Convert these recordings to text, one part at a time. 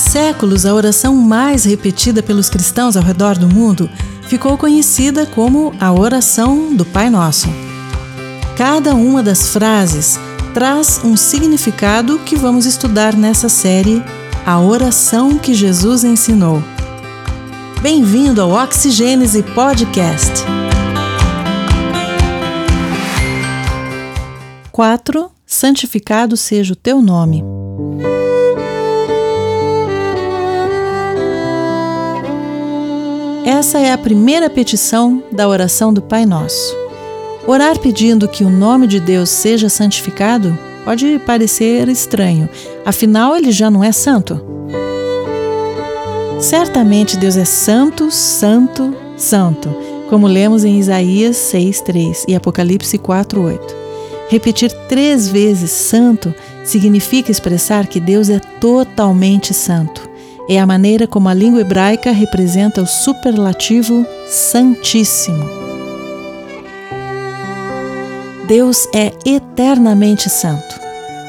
séculos, a oração mais repetida pelos cristãos ao redor do mundo ficou conhecida como a oração do Pai Nosso. Cada uma das frases traz um significado que vamos estudar nessa série A Oração que Jesus Ensinou. Bem-vindo ao Oxigênese Podcast. 4. Santificado seja o teu nome. Essa é a primeira petição da oração do Pai Nosso. Orar pedindo que o nome de Deus seja santificado pode parecer estranho, afinal, ele já não é santo. Certamente Deus é santo, santo, santo, como lemos em Isaías 6,3 e Apocalipse 4,8. Repetir três vezes santo significa expressar que Deus é totalmente santo. É a maneira como a língua hebraica representa o superlativo Santíssimo. Deus é eternamente santo.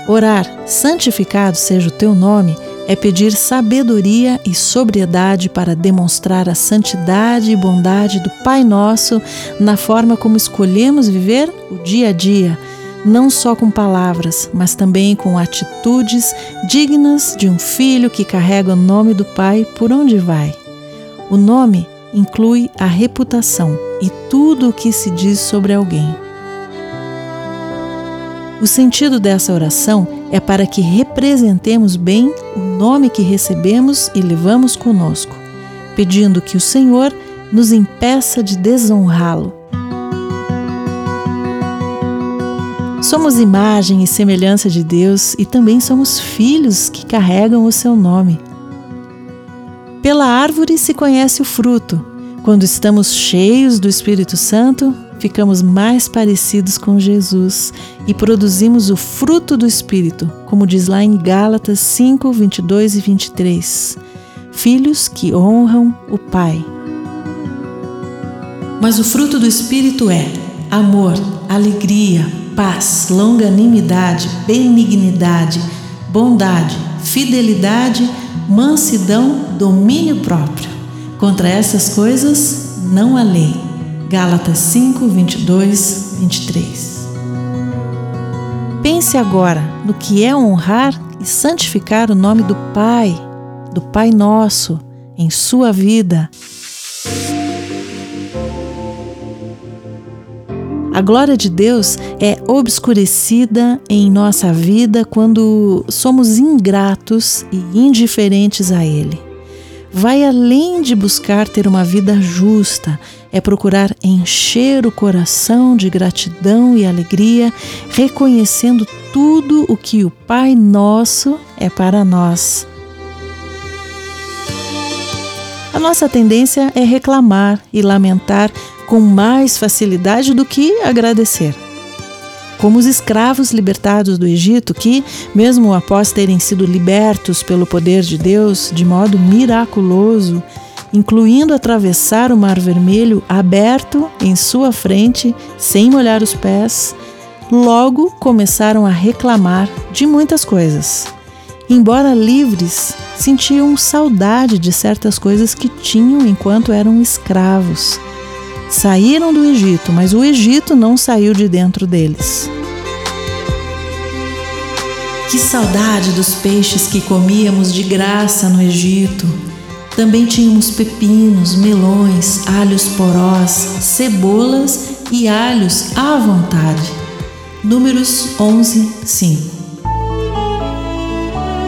Orar, santificado seja o teu nome, é pedir sabedoria e sobriedade para demonstrar a santidade e bondade do Pai Nosso na forma como escolhemos viver o dia a dia não só com palavras, mas também com atitudes dignas de um filho que carrega o nome do Pai por onde vai. O nome inclui a reputação e tudo o que se diz sobre alguém. O sentido dessa oração é para que representemos bem o nome que recebemos e levamos conosco, pedindo que o Senhor nos impeça de desonrá-lo Somos imagem e semelhança de Deus e também somos filhos que carregam o seu nome. Pela árvore se conhece o fruto. Quando estamos cheios do Espírito Santo, ficamos mais parecidos com Jesus e produzimos o fruto do Espírito, como diz lá em Gálatas 5, 22 e 23. Filhos que honram o Pai. Mas o fruto do Espírito é amor, alegria, paz, longanimidade, benignidade, bondade, fidelidade, mansidão, domínio próprio. Contra essas coisas não há lei. Gálatas 5, 22, 23. Pense agora no que é honrar e santificar o nome do Pai, do Pai Nosso, em sua vida. A glória de Deus é obscurecida em nossa vida quando somos ingratos e indiferentes a Ele. Vai além de buscar ter uma vida justa, é procurar encher o coração de gratidão e alegria, reconhecendo tudo o que o Pai Nosso é para nós. A nossa tendência é reclamar e lamentar com mais facilidade do que agradecer. Como os escravos libertados do Egito, que, mesmo após terem sido libertos pelo poder de Deus de modo miraculoso, incluindo atravessar o Mar Vermelho aberto em sua frente, sem molhar os pés, logo começaram a reclamar de muitas coisas. Embora livres, sentiam saudade de certas coisas que tinham enquanto eram escravos. Saíram do Egito, mas o Egito não saiu de dentro deles. Que saudade dos peixes que comíamos de graça no Egito. Também tínhamos pepinos, melões, alhos porós, cebolas e alhos à vontade. Números 11, 5.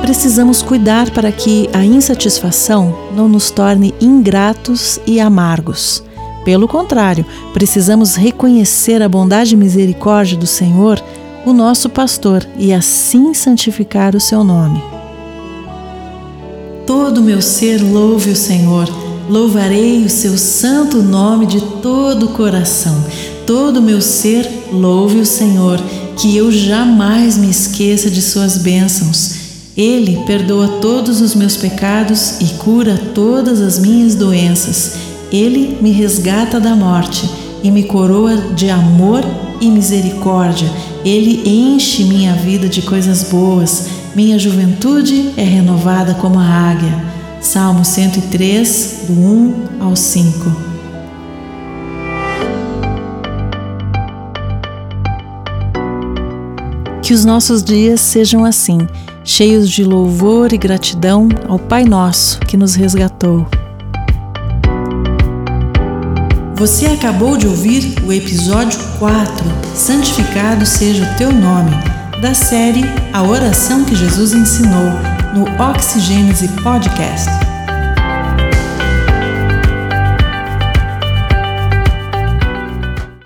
Precisamos cuidar para que a insatisfação não nos torne ingratos e amargos. Pelo contrário, precisamos reconhecer a bondade e misericórdia do Senhor, o nosso pastor, e assim santificar o seu nome. Todo meu ser louve o Senhor, louvarei o seu santo nome de todo o coração. Todo meu ser louve o Senhor, que eu jamais me esqueça de suas bênçãos. Ele perdoa todos os meus pecados e cura todas as minhas doenças. Ele me resgata da morte e me coroa de amor e misericórdia. Ele enche minha vida de coisas boas. Minha juventude é renovada como a águia. Salmo 103, do 1 ao 5. Que os nossos dias sejam assim, cheios de louvor e gratidão ao Pai Nosso que nos resgatou. Você acabou de ouvir o episódio 4, Santificado seja o teu nome, da série A Oração que Jesus Ensinou, no Oxigênese Podcast.